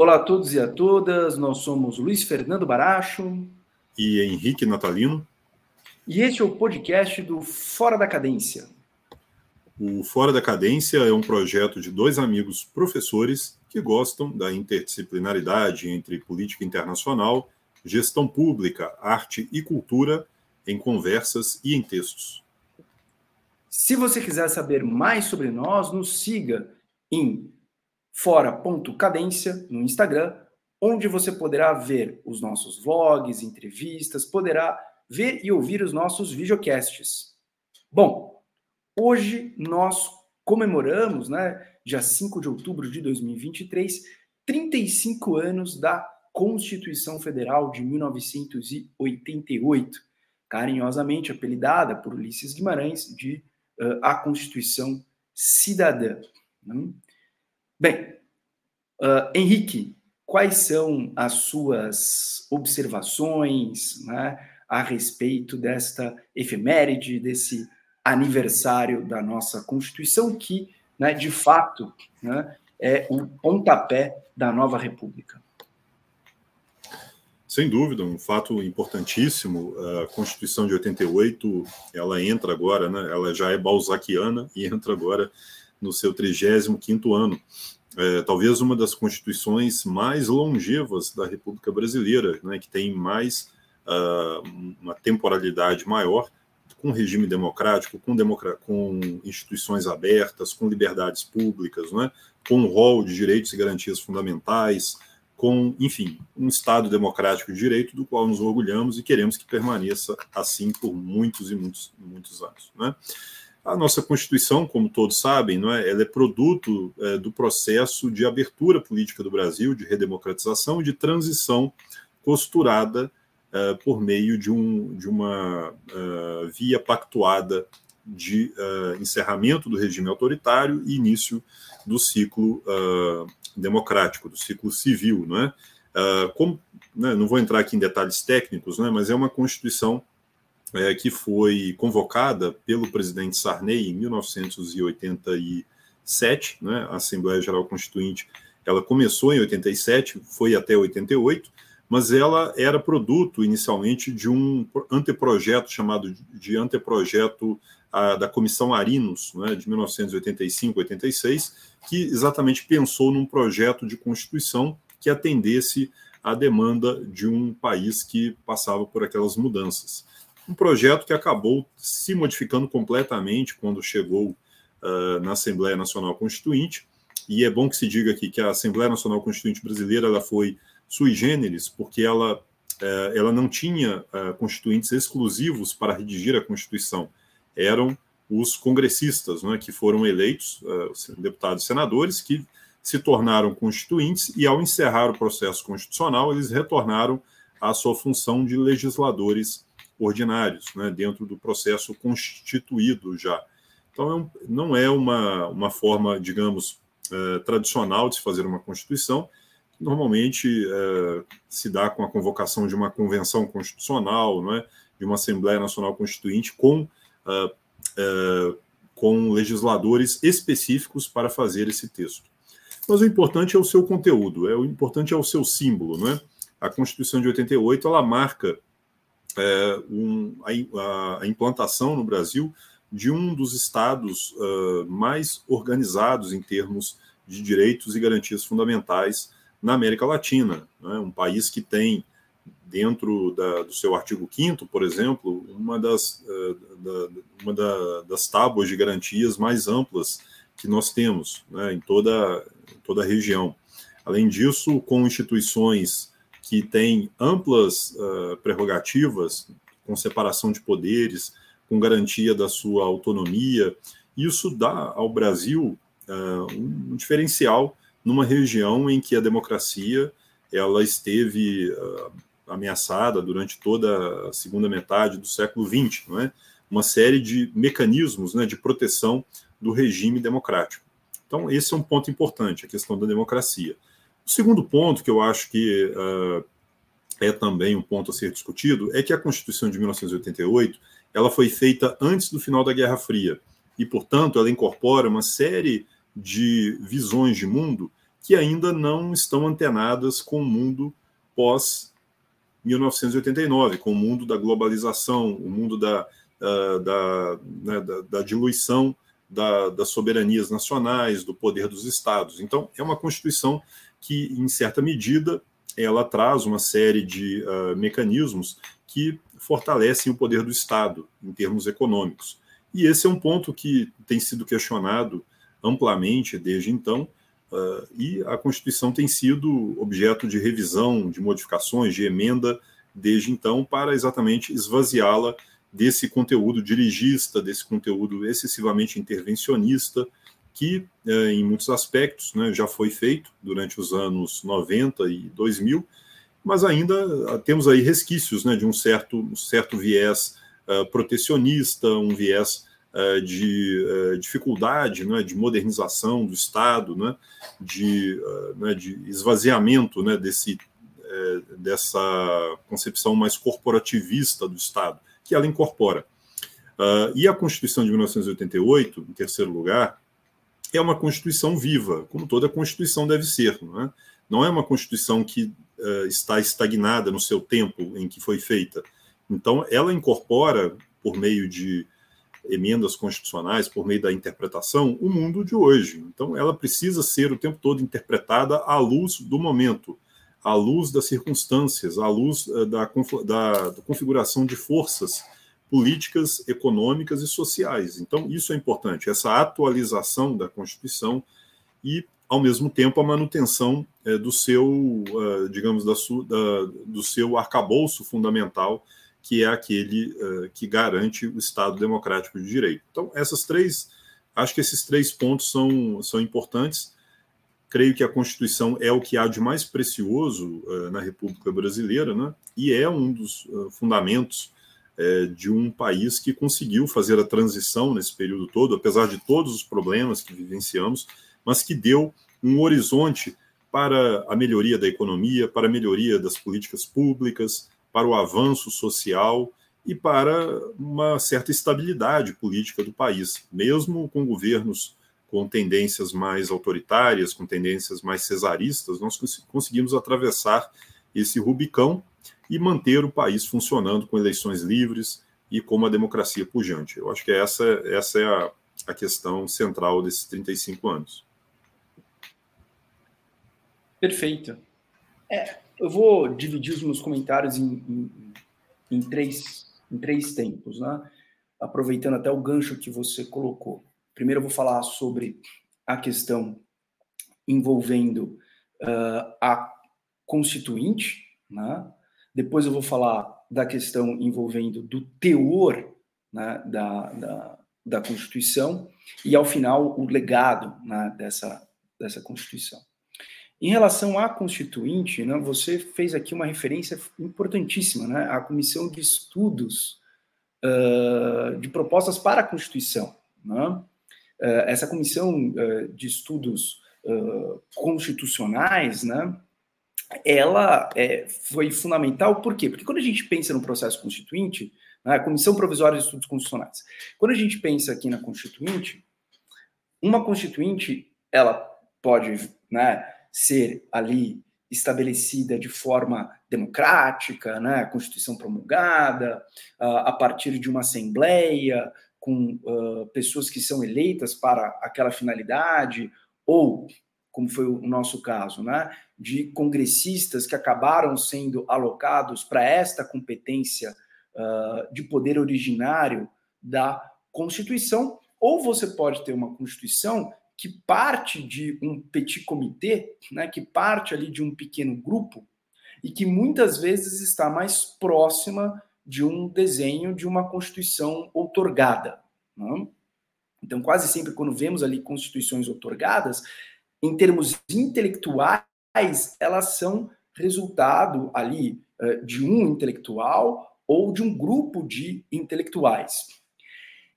Olá a todos e a todas, nós somos Luiz Fernando Baracho e Henrique Natalino. E este é o podcast do Fora da Cadência. O Fora da Cadência é um projeto de dois amigos professores que gostam da interdisciplinaridade entre política internacional, gestão pública, arte e cultura em conversas e em textos. Se você quiser saber mais sobre nós, nos siga em fora.cadência no Instagram, onde você poderá ver os nossos vlogs, entrevistas, poderá ver e ouvir os nossos videocasts. Bom, hoje nós comemoramos, né, dia 5 de outubro de 2023, 35 anos da Constituição Federal de 1988, carinhosamente apelidada por Ulisses Guimarães de uh, a Constituição Cidadã. Né? Bem, uh, Henrique, quais são as suas observações né, a respeito desta efeméride, desse aniversário da nossa Constituição, que, né, de fato, né, é o pontapé da nova República? Sem dúvida, um fato importantíssimo. A Constituição de 88, ela entra agora, né, ela já é balzaquiana e entra agora no seu 35º ano. É, talvez uma das constituições mais longevas da República Brasileira, né, que tem mais uh, uma temporalidade maior, com regime democrático, com, com instituições abertas, com liberdades públicas, né, com um rol de direitos e garantias fundamentais, com, enfim, um Estado democrático de direito do qual nos orgulhamos e queremos que permaneça assim por muitos e muitos, muitos anos. Né? A nossa Constituição, como todos sabem, não é? ela é produto é, do processo de abertura política do Brasil, de redemocratização de transição costurada é, por meio de, um, de uma uh, via pactuada de uh, encerramento do regime autoritário e início do ciclo uh, democrático, do ciclo civil. Não, é? como, né, não vou entrar aqui em detalhes técnicos, né, mas é uma Constituição é, que foi convocada pelo presidente Sarney em 1987, né, a Assembleia Geral Constituinte, ela começou em 87, foi até 88, mas ela era produto inicialmente de um anteprojeto chamado de anteprojeto a, da Comissão Arinos, né, de 1985-86, que exatamente pensou num projeto de constituição que atendesse à demanda de um país que passava por aquelas mudanças um projeto que acabou se modificando completamente quando chegou uh, na Assembleia Nacional Constituinte. E é bom que se diga aqui que a Assembleia Nacional Constituinte brasileira ela foi sui generis, porque ela, uh, ela não tinha uh, constituintes exclusivos para redigir a Constituição. Eram os congressistas, né, que foram eleitos, deputados e senadores, que se tornaram constituintes e, ao encerrar o processo constitucional, eles retornaram à sua função de legisladores ordinários, né, dentro do processo constituído já. Então, é não é uma, uma forma, digamos, é, tradicional de se fazer uma Constituição, normalmente é, se dá com a convocação de uma convenção constitucional, não é? de uma Assembleia Nacional Constituinte com, é com legisladores específicos para fazer esse texto. Mas o importante é o seu conteúdo, é o importante é o seu símbolo. Não é? A Constituição de 88 ela marca é, um, a, a, implantação no Brasil de um dos estados uh, mais organizados em termos de direitos e garantias fundamentais na América Latina. Né? Um país que tem, dentro da, do seu artigo 5, por exemplo, uma das, uh, da, uma da, das tábuas de garantias mais amplas que nós temos né? em toda, toda a região. Além disso, com instituições que tem amplas uh, prerrogativas, com separação de poderes, com garantia da sua autonomia. Isso dá ao Brasil uh, um diferencial numa região em que a democracia ela esteve uh, ameaçada durante toda a segunda metade do século XX, não é? uma série de mecanismos né, de proteção do regime democrático. Então, esse é um ponto importante, a questão da democracia. O segundo ponto, que eu acho que uh, é também um ponto a ser discutido, é que a Constituição de 1988 ela foi feita antes do final da Guerra Fria e, portanto, ela incorpora uma série de visões de mundo que ainda não estão antenadas com o mundo pós 1989, com o mundo da globalização, o mundo da, uh, da, né, da, da, diluição da, das soberanias nacionais, do poder dos estados. Então, é uma Constituição que, em certa medida, ela traz uma série de uh, mecanismos que fortalecem o poder do Estado em termos econômicos. E esse é um ponto que tem sido questionado amplamente desde então, uh, e a Constituição tem sido objeto de revisão, de modificações, de emenda desde então, para exatamente esvaziá-la desse conteúdo dirigista, desse conteúdo excessivamente intervencionista, que uh, em muitos aspectos né, já foi feito durante os anos 90 e 2000, mas ainda ah, temos aí resquícios né, de um certo, um certo viés uh, protecionista, um viés uh, de uh, dificuldade, né, de modernização do Estado, né, de, né, de esvaziamento né, desse, eh, dessa concepção mais corporativista do Estado, que ela incorpora. e a Constituição de 1988, em terceiro lugar, é uma Constituição viva, como toda Constituição deve ser. Não é, não é uma Constituição que uh, está estagnada no seu tempo em que foi feita. Então, ela incorpora, por meio de emendas constitucionais, por meio da interpretação, o mundo de hoje. Então, ela precisa ser o tempo todo interpretada à luz do momento, à luz das circunstâncias, à luz uh, da, da, da configuração de forças políticas, econômicas e sociais. Então, isso é importante, essa atualização da Constituição e ao mesmo tempo a manutenção é, do seu, uh, digamos, da, su, da, do seu arcabouço fundamental, que é aquele uh, que garante o Estado democrático de direito. Então, essas três, acho que esses três pontos são, são importantes. Creio que a Constituição é o que há de mais precioso uh, na República Brasileira, né? e é um dos fundamentos de um país que conseguiu fazer a transição nesse período todo, apesar de todos os problemas que vivenciamos, mas que deu um horizonte para a melhoria da economia, para a melhoria das políticas públicas, para o avanço social e para uma certa estabilidade política do país, mesmo com governos com tendências mais autoritárias, com tendências mais cesaristas, nós conseguimos atravessar esse Rubicão e manter o país funcionando com eleições livres e com uma democracia pujante. Eu acho que essa, essa é a, a questão central desses 35 anos. Perfeito. É, eu vou dividir os meus comentários em, em, em, três, em três tempos, né? aproveitando até o gancho que você colocou. Primeiro, eu vou falar sobre a questão envolvendo uh, a constituinte, né? depois eu vou falar da questão envolvendo do teor né, da, da, da Constituição e, ao final, o legado né, dessa, dessa Constituição. Em relação à Constituinte, né, você fez aqui uma referência importantíssima, né, à Comissão de Estudos uh, de Propostas para a Constituição. Né? Uh, essa Comissão uh, de Estudos Constitucionais, né, ela foi fundamental, por quê? Porque quando a gente pensa no processo constituinte, né, a Comissão Provisória de Estudos Constitucionais, quando a gente pensa aqui na Constituinte, uma Constituinte, ela pode, né, ser ali estabelecida de forma democrática, né, a Constituição promulgada, uh, a partir de uma assembleia, com uh, pessoas que são eleitas para aquela finalidade, ou, como foi o nosso caso, né, de congressistas que acabaram sendo alocados para esta competência uh, de poder originário da Constituição, ou você pode ter uma Constituição que parte de um petit comité, né, que parte ali de um pequeno grupo e que muitas vezes está mais próxima de um desenho de uma constituição outorgada. Né? Então, quase sempre quando vemos ali constituições outorgadas, em termos intelectuais, elas são resultado ali uh, de um intelectual ou de um grupo de intelectuais.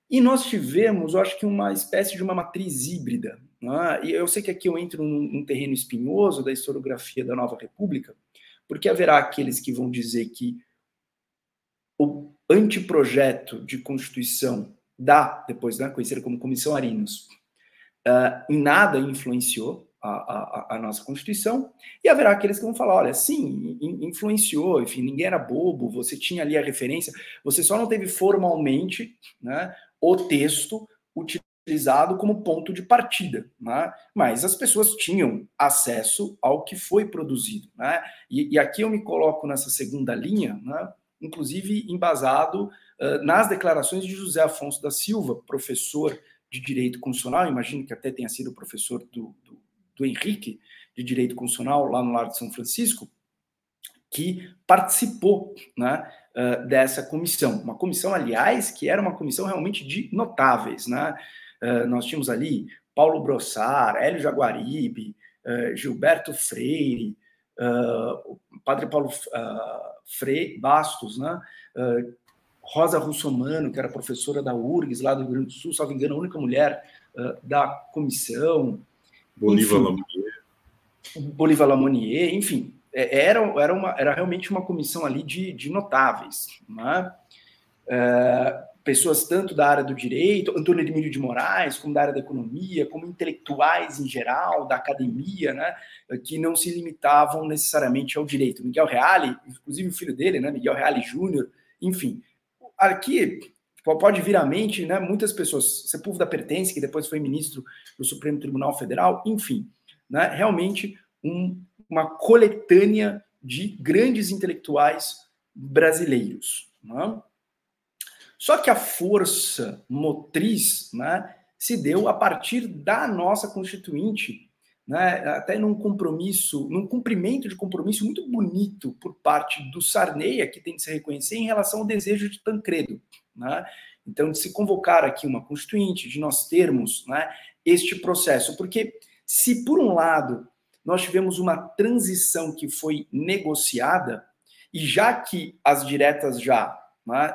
E nós tivemos, eu acho que uma espécie de uma matriz híbrida. Né? E eu sei que aqui eu entro num, num terreno espinhoso da historiografia da Nova República, porque haverá aqueles que vão dizer que o anteprojeto de Constituição da, depois né, conhecida como Comissão Arinos, uh, em nada influenciou a, a, a, nossa Constituição, e haverá aqueles que vão falar: olha, sim, influenciou, enfim, ninguém era bobo, você tinha ali a referência, você só não teve formalmente né, o texto utilizado como ponto de partida, né? mas as pessoas tinham acesso ao que foi produzido. Né? E, e aqui eu me coloco nessa segunda linha, né? Inclusive embasado uh, nas declarações de José Afonso da Silva, professor de Direito Constitucional, imagino que até tenha sido professor do, do, do Henrique de Direito Constitucional lá no Lar de São Francisco, que participou né, uh, dessa comissão. Uma comissão, aliás, que era uma comissão realmente de notáveis. Né? Uh, nós tínhamos ali Paulo Brossar, Hélio Jaguaribe, uh, Gilberto Freire, o Padre Paulo Freire Bastos, né? Rosa Russomano, que era professora da URGS, lá do Rio Grande do Sul, salvo engano, a única mulher uh, da comissão. Bolívar Lamonier. Bolívar Lamonier, enfim, é, era, era, uma, era realmente uma comissão ali de, de notáveis. Né? Uh, pessoas tanto da área do direito, Antônio Emílio de Moraes, como da área da economia, como intelectuais em geral, da academia, né, que não se limitavam necessariamente ao direito. Miguel Reale, inclusive o filho dele, né, Miguel Reale Júnior, enfim, aqui pode vir à mente, né, muitas pessoas, Sepúlveda Pertence, que depois foi ministro do Supremo Tribunal Federal, enfim, né, realmente um, uma coletânea de grandes intelectuais brasileiros. Né? Só que a força motriz né, se deu a partir da nossa Constituinte, né, até num compromisso, num cumprimento de compromisso muito bonito por parte do Sarney, que tem que se reconhecer, em relação ao desejo de Tancredo. Né? Então, de se convocar aqui uma constituinte, de nós termos né, este processo, porque se por um lado nós tivemos uma transição que foi negociada, e já que as diretas já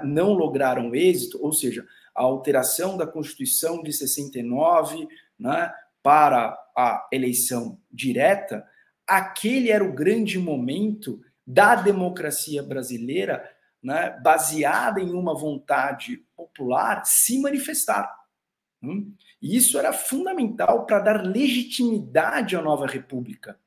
não lograram êxito, ou seja, a alteração da Constituição de 69, né, para a eleição direta, aquele era o grande momento da democracia brasileira, né, baseada em uma vontade popular, se manifestar. Hum? E isso era fundamental para dar legitimidade à nova república.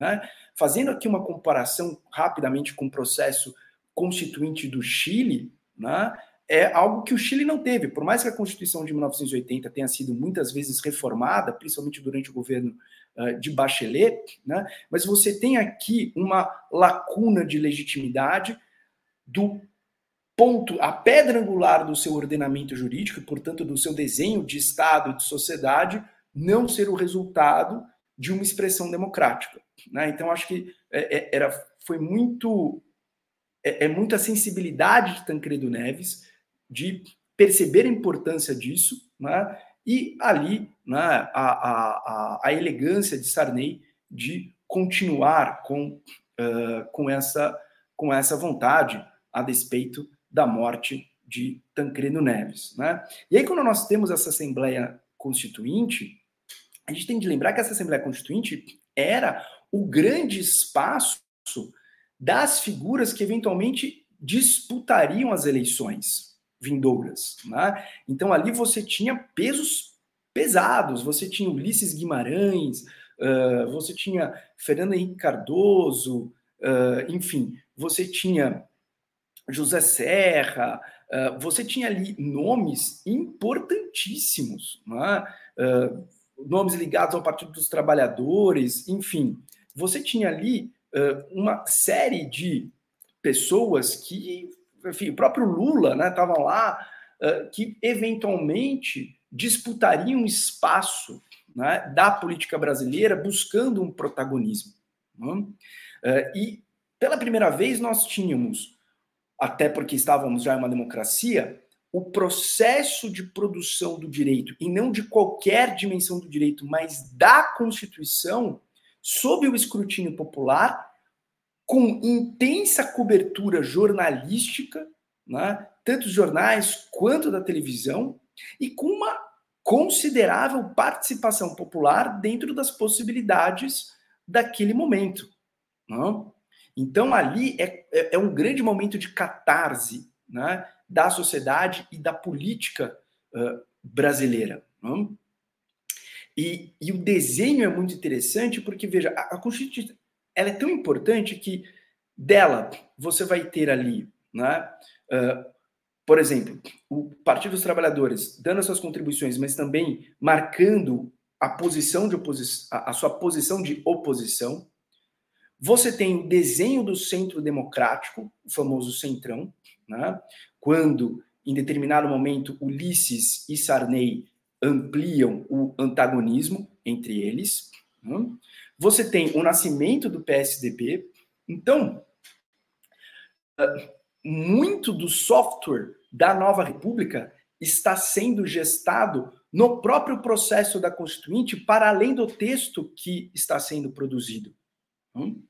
Né? Fazendo aqui uma comparação rapidamente com o processo constituinte do Chile, né? é algo que o Chile não teve. Por mais que a Constituição de 1980 tenha sido muitas vezes reformada, principalmente durante o governo uh, de Bachelet, né? mas você tem aqui uma lacuna de legitimidade do ponto, a pedra angular do seu ordenamento jurídico, e, portanto, do seu desenho de Estado e de sociedade, não ser o resultado de uma expressão democrática. Né? Então, acho que é, é, era, foi muito. É, é muita sensibilidade de Tancredo Neves de perceber a importância disso, né? e ali né, a, a, a, elegância de Sarney de continuar com, uh, com, essa, com essa vontade a despeito da morte de Tancredo Neves. Né? E aí, quando nós temos essa Assembleia Constituinte, a gente tem de lembrar que essa Assembleia Constituinte era o grande espaço das figuras que eventualmente disputariam as eleições vindouras. Né? Então ali você tinha pesos pesados, você tinha Ulisses Guimarães, uh, você tinha Fernando Henrique Cardoso, uh, enfim, você tinha José Serra, uh, você tinha ali nomes importantíssimos, né? nomes ligados ao Partido dos Trabalhadores, enfim, você tinha ali uma série de pessoas que enfim, o próprio Lula estavam né, lá, uh, que eventualmente disputariam espaço né, da política brasileira buscando um protagonismo. Uh, e pela primeira vez nós tínhamos, até porque estávamos já em uma democracia, o processo de produção do direito, e não de qualquer dimensão do direito, mas da Constituição, sob o escrutínio popular com intensa cobertura jornalística, né, tanto dos jornais quanto da televisão, e com uma considerável participação popular dentro das possibilidades daquele momento. Né? Então, ali é, é, é, um grande momento de catarse né, da sociedade e da política uh, brasileira. Né? E, e, o desenho é muito interessante porque, veja, a, a Constituição ela é tão importante que dela você vai ter ali, né, uh, por exemplo, o Partido dos Trabalhadores dando as suas contribuições, mas também marcando a posição de oposição, a, a sua posição de oposição. Você tem o desenho do centro democrático, o famoso centrão, né, quando em determinado momento Ulisses e Sarney ampliam o antagonismo entre eles. Né? Você tem o nascimento do PSDB. Então, muito do software da nova república está sendo gestado no próprio processo da Constituinte, para além do texto que está sendo produzido. Hum?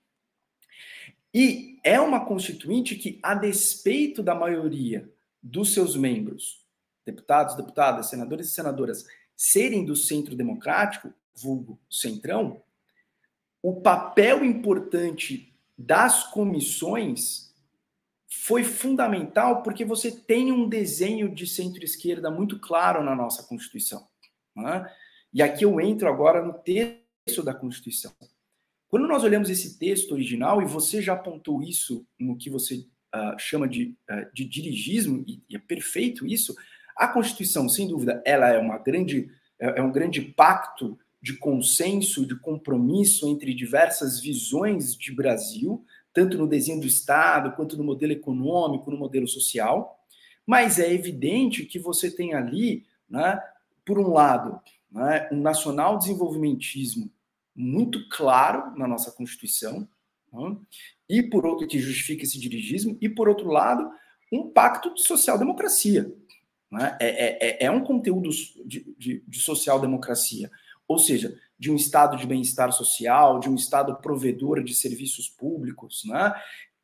E é uma Constituinte que, a despeito da maioria dos seus membros, deputados, deputadas, senadores e senadoras, serem do centro democrático, vulgo centrão, o papel importante das comissões foi fundamental porque você tem um desenho de centro-esquerda muito claro na nossa Constituição. Né? E aqui eu entro agora no texto da Constituição. Quando nós olhamos esse texto original, e você já apontou isso no que você uh, chama de, uh, de dirigismo, e, e, é perfeito isso, a Constituição, sem dúvida, ela é uma grande, é, é um grande pacto de consenso, de compromisso entre diversas visões de Brasil, tanto no desenho do Estado, quanto no modelo econômico, no modelo social. Mas é evidente que você tem ali, né, por um lado, né, um nacional desenvolvimentismo muito claro na nossa Constituição, né, e por outro, que justifica esse dirigismo, e por outro lado, um pacto de social-democracia. Né? É, é, é, é um conteúdo de, de, de social-democracia, ou seja, de um estado de bem-estar social, de um estado provedor de serviços públicos, né?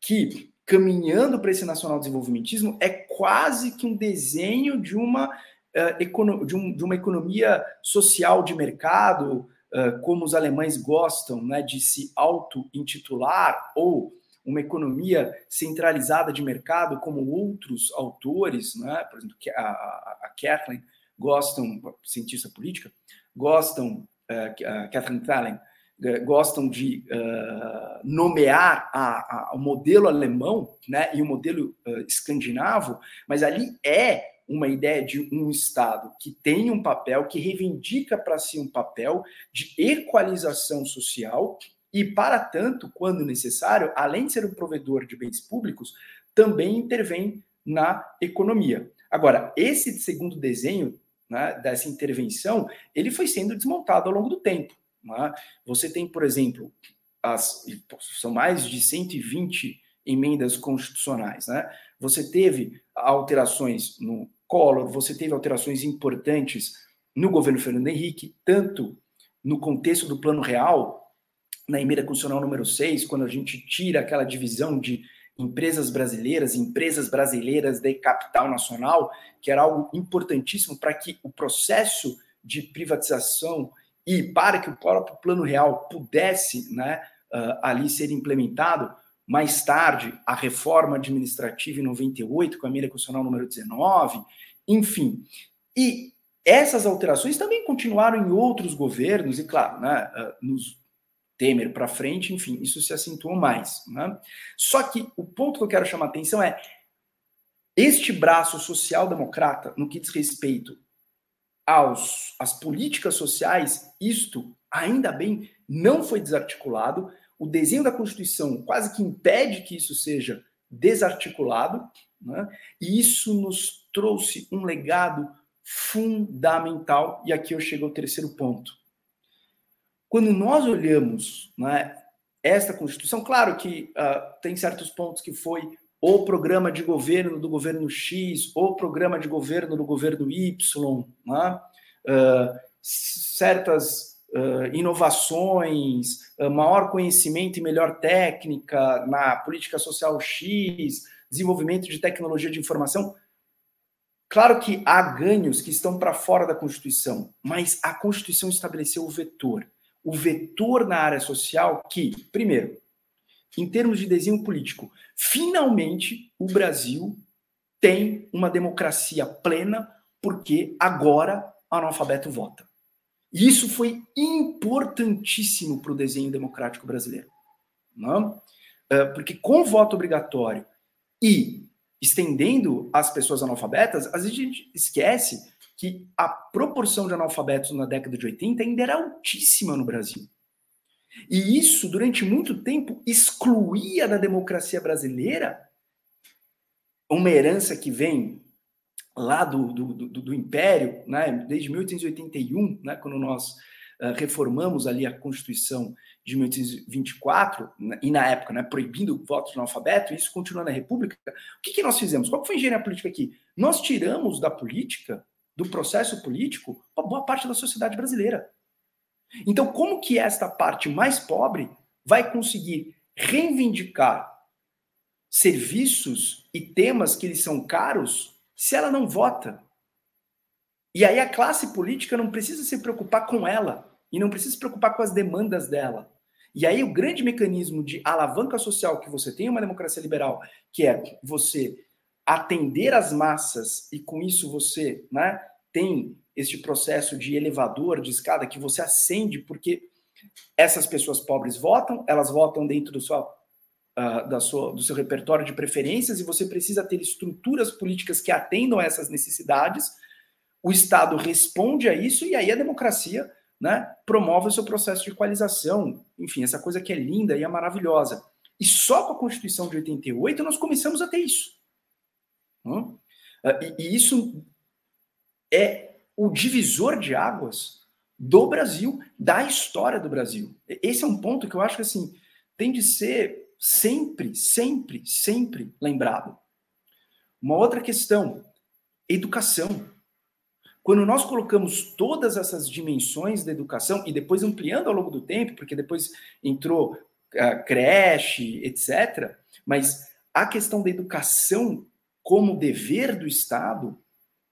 que caminhando para esse nacional desenvolvimentismo é quase que um desenho de uma, uh, de, um, de, uma economia social de mercado, uh, como os alemães gostam né, de se auto-intitular, ou uma economia centralizada de mercado, como outros autores, né, por exemplo, a, a, Kathleen gostam, cientista política, gostam uh, Thallen, uh, gostam de uh, nomear a, a, o modelo alemão né, e o modelo escandinavo, mas ali é uma ideia de um Estado que tem um papel, que reivindica para si um papel de equalização social e, para tanto, quando necessário, além de ser um provedor de bens públicos, também intervém na economia. Agora, esse segundo desenho né, dessa intervenção, ele foi sendo desmontado ao longo do tempo. Né? Você tem, por exemplo, as, são mais de 120 emendas constitucionais. Né? Você teve alterações no Collor, você teve alterações importantes no governo Fernando Henrique, tanto no contexto do Plano Real, na emenda constitucional número 6, quando a gente tira aquela divisão de empresas brasileiras, empresas brasileiras de capital nacional, que era algo importantíssimo para que o processo de privatização e para que o próprio plano real pudesse né, uh, ali ser implementado. Mais tarde, a reforma administrativa em 98, com a emenda constitucional número 19, enfim. E essas alterações também continuaram em outros governos, e claro, né, uh, nos Temer para frente, enfim, isso se acentuou mais. Né? Só que o ponto que eu quero chamar a atenção é este braço social-democrata, no que diz respeito aos, às políticas sociais, isto, ainda bem, não foi desarticulado. O desenho da Constituição quase que impede que isso seja desarticulado, né? e isso nos trouxe um legado fundamental. E aqui eu chego ao terceiro ponto. Quando nós olhamos né, esta Constituição, claro que uh, tem certos pontos que foi o programa de governo do governo X, o programa de governo do governo Y, né? uh, certas uh, inovações, maior conhecimento e melhor técnica na política social X, desenvolvimento de tecnologia de informação. Claro que há ganhos que estão para fora da Constituição, mas a Constituição estabeleceu o vetor o vetor na área social que, primeiro, em termos de desenho político, finalmente o Brasil tem uma democracia plena porque agora analfabeto vota. E isso foi importantíssimo para o desenho democrático brasileiro. Não? É, porque com o voto obrigatório e estendendo as pessoas analfabetas, a gente esquece que a proporção de analfabetos na década de 80 ainda era altíssima no Brasil. E isso, durante muito tempo, excluía da democracia brasileira uma herança que vem lá do, do, do, do Império, né, desde 1881, né, quando nós uh, reformamos ali a Constituição de 1824, né, e na época, né, proibindo o voto de analfabeto, e isso continua na República, o que, que nós fizemos? Qual foi a engenharia política aqui? Nós tiramos da política, do processo político, uma boa parte da sociedade brasileira. Então, como que esta parte mais pobre vai conseguir reivindicar serviços e temas que lhes são caros se ela não vota? E aí a classe política não precisa se preocupar com ela e não precisa se preocupar com as demandas dela. E aí o grande mecanismo de alavanca social que você tem em uma democracia liberal, que é você atender as massas e com isso você, né, tem este processo de elevador, de escada, que você acende, porque essas pessoas pobres votam, elas votam dentro do seu, uh, da sua, do seu repertório de preferências, e você precisa ter estruturas políticas que atendam a essas necessidades. O Estado responde a isso, e aí a democracia né, promove o seu processo de equalização. Enfim, essa coisa que é linda e é maravilhosa. E só com a Constituição de 88 nós começamos a ter isso. Hum? E, e isso é o divisor de águas do Brasil, da história do Brasil. Esse é um ponto que eu acho que assim tem de ser sempre, sempre, sempre lembrado. Uma outra questão, educação. Quando nós colocamos todas essas dimensões da educação e depois ampliando ao longo do tempo, porque depois entrou a creche, etc., mas a questão da educação como dever do Estado,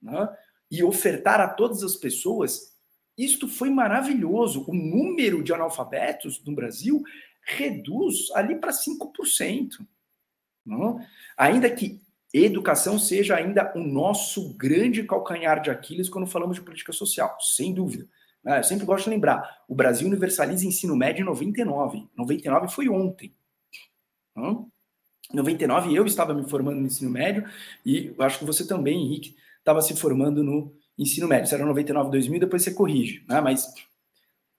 né, e ofertar a todas as pessoas, isto foi maravilhoso. O número de analfabetos no Brasil reduz ali para 5%. Não? Ainda que educação seja ainda o nosso grande calcanhar de Aquiles quando falamos de política social, sem dúvida. Né? Eu sempre gosto de lembrar, o Brasil universaliza ensino médio em 99. 99 foi ontem. Não? Em 99 eu estava me formando no ensino médio e acho que você também, Henrique, estava se formando no ensino médio. Se era 99, 2000, depois você corrige, né? Mas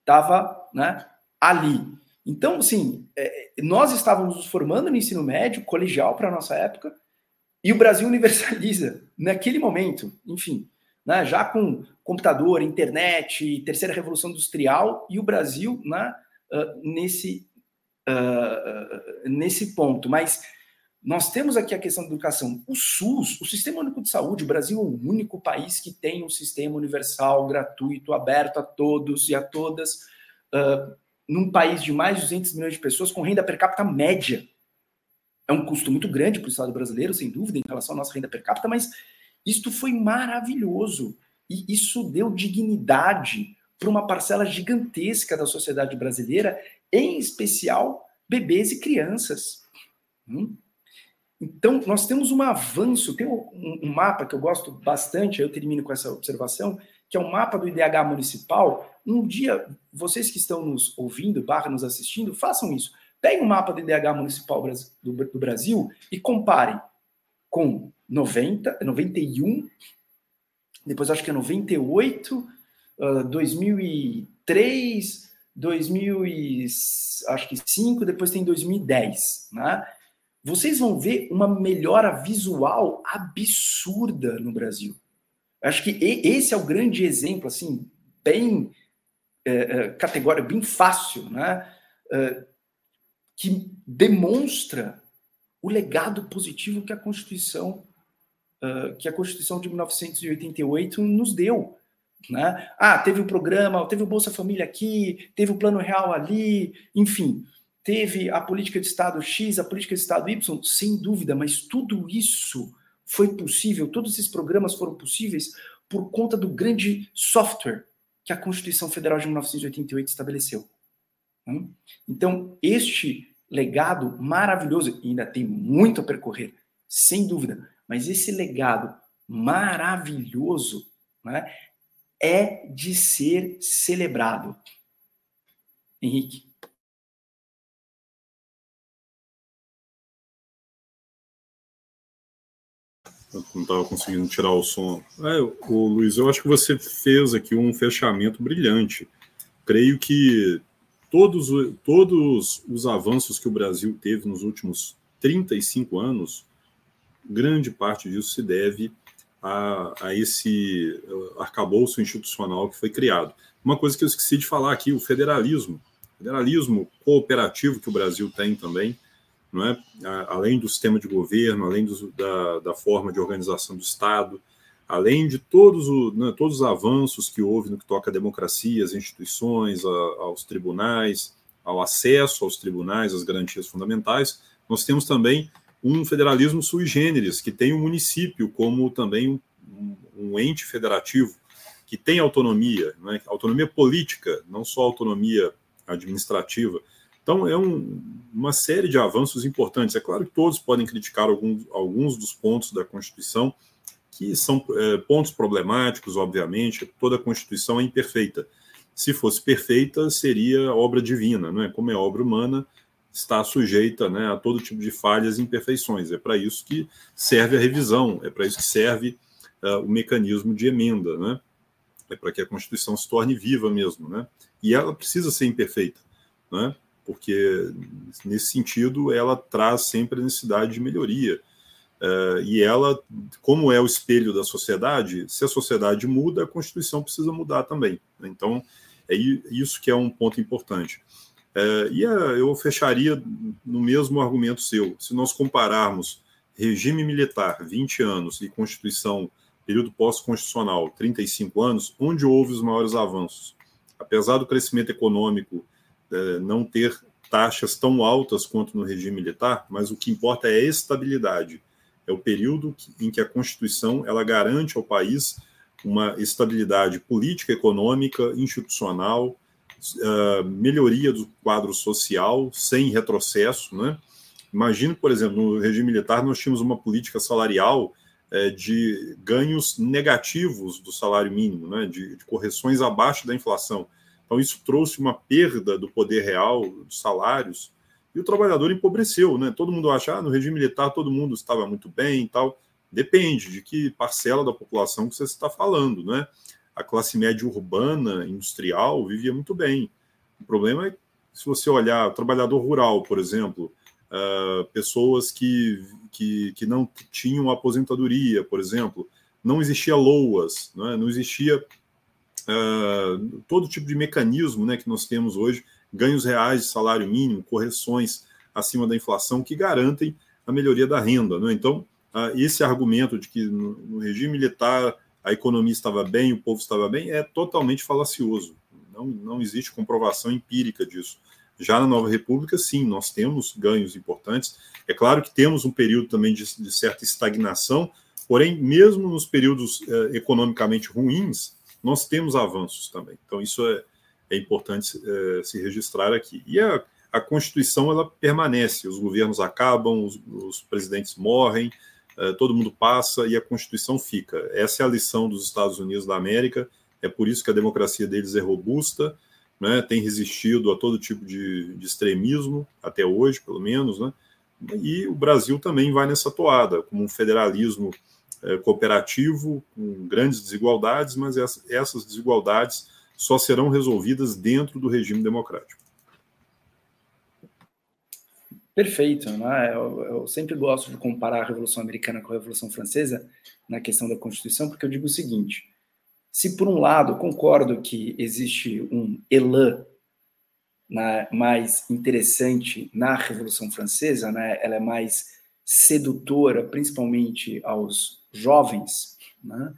estava né, ali. Então, assim, é, nós estávamos nos formando no ensino médio, colegial para a nossa época, e o Brasil universaliza naquele momento, enfim, né, já com computador, internet, terceira revolução industrial, e o Brasil né, uh, nesse, uh, nesse ponto. Mas nós temos aqui a questão da educação. O SUS, o Sistema Único de Saúde, o Brasil é o único país que tem um sistema universal, gratuito, aberto a todos e a todas, uh, num país de mais de 200 milhões de pessoas com renda per capita média. É um custo muito grande para o Estado brasileiro, sem dúvida, em relação à nossa renda per capita, mas isto foi maravilhoso. E isso deu dignidade para uma parcela gigantesca da sociedade brasileira, em especial bebês e crianças. Hum? Então, nós temos um avanço, tem um, um, mapa que eu gosto bastante, eu termino com essa observação, que é o um mapa do IDH municipal. Um dia, vocês que estão nos ouvindo, barra nos assistindo, façam isso. Peguem o um mapa do IDH municipal do, Brasil e comparem com 90, 91, depois acho que é 98, uh, 2003, 2005, depois tem 2010, né? Vocês vão ver uma melhora visual absurda no Brasil. Acho que esse é o grande exemplo, assim, bem é, é, categórico, bem fácil, né? É, que demonstra o legado positivo que a Constituição uh, que a Constituição de 1988 nos deu. Né? Ah, teve o programa, teve o Bolsa Família aqui, teve o Plano Real ali, enfim teve a política de Estado X, a política de Estado Y, sem dúvida, mas tudo isso foi possível, todos esses programas foram possíveis por conta do grande software que a Constituição Federal de 1988 estabeleceu. Hum? Então, este legado maravilhoso, ainda tem muito a percorrer, sem dúvida, mas esse legado maravilhoso né, é de ser celebrado. Henrique. Não estava conseguindo tirar o som. É, o Luiz, eu acho que você fez aqui um fechamento brilhante. Creio que todos, todos os avanços que o Brasil teve nos últimos 35 anos, grande parte disso se deve a, a esse arcabouço institucional que foi criado. Uma coisa que eu esqueci de falar aqui, o federalismo. Federalismo cooperativo que o Brasil tem também, não é? além do sistema de governo, além do, da, da, forma de organização do Estado, além de todos, o, né, todos os avanços que houve no que toca à democracia, às instituições, a, aos tribunais, ao acesso aos tribunais, às garantias fundamentais, nós temos também um federalismo sui generis, que tem o um município como também um, um, ente federativo, que tem autonomia, né, autonomia política, não só autonomia administrativa, então, é um, uma série de avanços importantes. É claro que todos podem criticar alguns, alguns dos pontos da Constituição, que são é, pontos problemáticos, obviamente. Toda a Constituição é imperfeita. Se fosse perfeita, seria obra divina, não é? Como é obra humana, está sujeita né, a todo tipo de falhas e imperfeições. É para isso que serve a revisão, é para isso que serve uh, o mecanismo de emenda, né? É para que a Constituição se torne viva mesmo, né? E ela precisa ser imperfeita, né? Porque nesse sentido ela traz sempre a necessidade de melhoria. Uh, e ela, como é o espelho da sociedade, se a sociedade muda, a Constituição precisa mudar também. Então, é isso que é um ponto importante. Uh, e uh, eu fecharia no mesmo argumento seu. Se nós compararmos regime militar, 20 anos, e Constituição, período pós-constitucional, 35 anos, onde houve os maiores avanços? Apesar do crescimento econômico é, não ter taxas tão altas quanto no regime militar, mas o que importa é a estabilidade. É o período em que a Constituição ela garante ao país uma estabilidade política, econômica, institucional, uh, melhoria do quadro social, sem retrocesso. Né? Imagine, por exemplo, no regime militar nós tínhamos uma política salarial uh, de ganhos negativos do salário mínimo, né? de, de correções abaixo da inflação. Então, isso trouxe uma perda do poder real, dos salários, e o trabalhador empobreceu. Né? Todo mundo acha, ah, no regime militar todo mundo estava muito bem e tal. Depende de que parcela da população que você está falando. Né? A classe média urbana, industrial, vivia muito bem. O problema é, se você olhar o trabalhador rural, por exemplo, uh, pessoas que, que, que não tinham aposentadoria, por exemplo, não existia loas, não, é? não existia uh, todo tipo de mecanismo né, que nós temos hoje, ganhos reais de salário mínimo, correções acima da inflação, que garantem a melhoria da renda. Né? Então, uh, esse argumento de que no, no regime militar a economia estava bem, o povo estava bem, é totalmente falacioso. Não, não existe comprovação empírica disso. Já na Nova República, sim, nós temos ganhos importantes. É claro que temos um período também de, de certa estagnação, porém, mesmo nos períodos eh, economicamente ruins, nós temos avanços também. Então, isso é, é importante é, se registrar aqui. E a, a Constituição ela permanece, os governos acabam, os, os presidentes morrem, é, todo mundo passa e a Constituição fica. Essa é a lição dos Estados Unidos da América, é por isso que a democracia deles é robusta, né, tem resistido a todo tipo de, de extremismo, até hoje, pelo menos, né, e o Brasil também vai nessa toada, como um federalismo é, cooperativo, com grandes desigualdades, mas essas desigualdades só serão resolvidas dentro do regime democrático. Perfeito. Né? Eu, eu, sempre gosto de comparar a Revolução Americana com a Revolução Francesa na questão da Constituição, porque eu digo o seguinte: se por um lado concordo que existe um elan né, mais interessante na Revolução Francesa, né, ela é mais sedutora, principalmente aos jovens, né?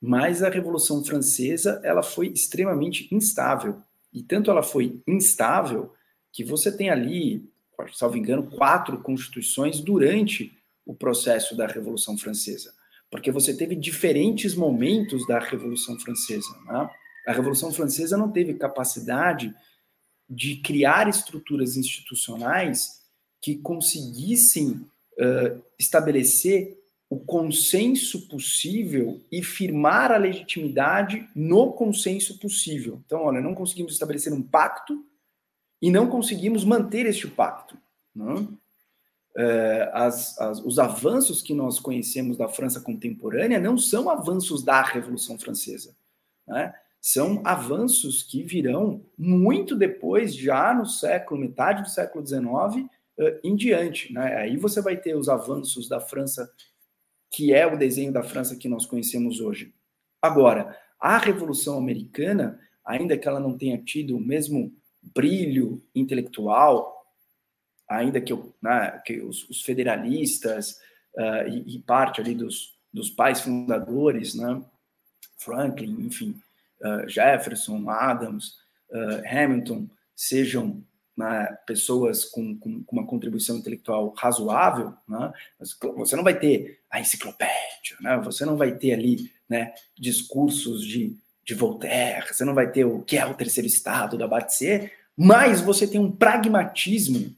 mas a Revolução Francesa ela foi extremamente instável. E tanto ela foi instável que você tem ali, salvo engano, quatro constituições durante o processo da Revolução Francesa. Porque você teve diferentes momentos da Revolução Francesa. Né? A Revolução Francesa não teve capacidade de criar estruturas institucionais que conseguissem uh, estabelecer o consenso possível e firmar a legitimidade no consenso possível. Então, olha, não conseguimos estabelecer um pacto e não conseguimos manter este pacto. Não? É, as, as, os avanços que nós conhecemos da França contemporânea não são avanços da Revolução Francesa. Né? São avanços que virão muito depois, já no século, metade do século XIX uh, em diante. Né? Aí você vai ter os avanços da França, que é o desenho da França que nós conhecemos hoje. Agora, a Revolução Americana, ainda que ela não tenha tido o mesmo brilho intelectual, ainda que, né, que os, os, federalistas uh, e, e, parte ali dos, dos pais fundadores, né, Franklin, enfim, uh, Jefferson, Adams, uh, Hamilton, sejam né, pessoas com, com, com, uma contribuição intelectual razoável, né, você não vai ter a enciclopédia, né, você não vai ter ali né, discursos de de Voltaire, você não vai ter o que é o terceiro estado da Battier, mas você tem um pragmatismo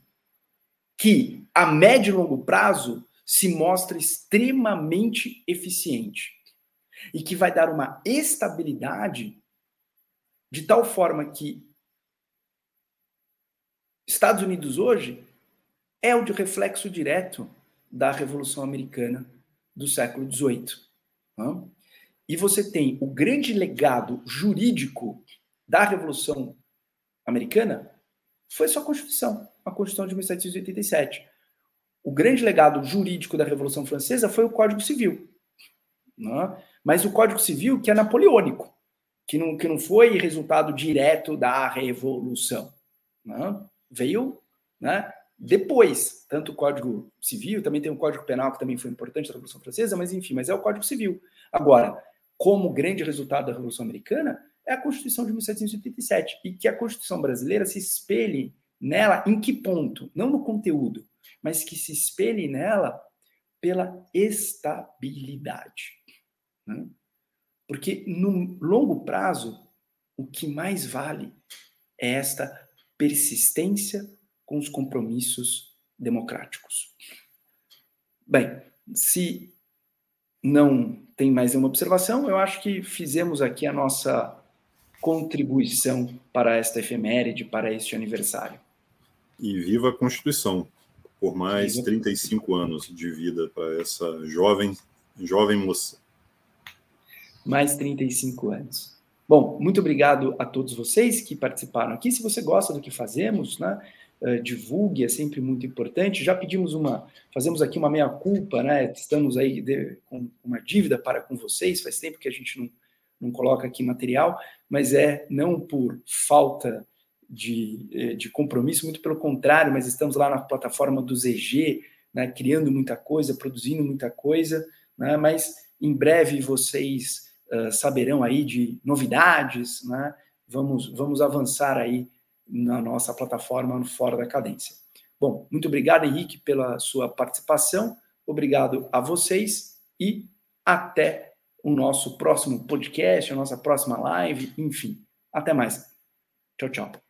que, a médio e longo prazo, se mostra extremamente eficiente e que vai dar uma estabilidade de tal forma que Estados Unidos hoje é o de reflexo direto da Revolução Americana do século XVIII. Não? e você tem o grande legado jurídico da Revolução Americana, foi sua Constituição, a Constituição de 1787. O grande legado jurídico da Revolução Francesa foi o Código Civil. Né? Mas o Código Civil que é napoleônico, que não, que não foi resultado direto da Revolução. Né? Veio né, depois, tanto o Código Civil, também tem o Código Penal, que também foi importante da Revolução Francesa, mas enfim, mas é o Código Civil. Agora, como grande resultado da Revolução Americana é a Constituição de 1787 e que a Constituição brasileira se espelhe nela em que ponto? Não no conteúdo, mas que se espelhe nela pela estabilidade. Né? Porque no longo prazo, o que mais vale é esta persistência com os compromissos democráticos. Bem, se não tem mais nenhuma observação, eu acho que fizemos aqui a nossa contribuição para esta efeméride, para este aniversário. E viva a Constituição, por mais viva. 35 anos de vida para essa jovem, jovem moça. Mais 35 anos. Bom, muito obrigado a todos vocês que participaram aqui. Se você gosta do que fazemos, né, uh, divulgue, é sempre muito importante. Já pedimos uma, fazemos aqui uma meia-culpa, né? Estamos aí de, com uma dívida para com vocês, faz tempo que a gente não, não coloca aqui material, mas é não por falta de, eh, de compromisso, muito pelo contrário, mas estamos lá na plataforma do ZG, né, criando muita coisa, produzindo muita coisa, né, mas em breve vocês uh, saberão aí de novidades, né, vamos, vamos avançar aí na nossa plataforma Fora da Cadência. Bom, muito obrigado, Henrique, pela sua participação. Obrigado a vocês e até o nosso próximo podcast, a nossa próxima live, enfim. Até mais. Tchau, tchau.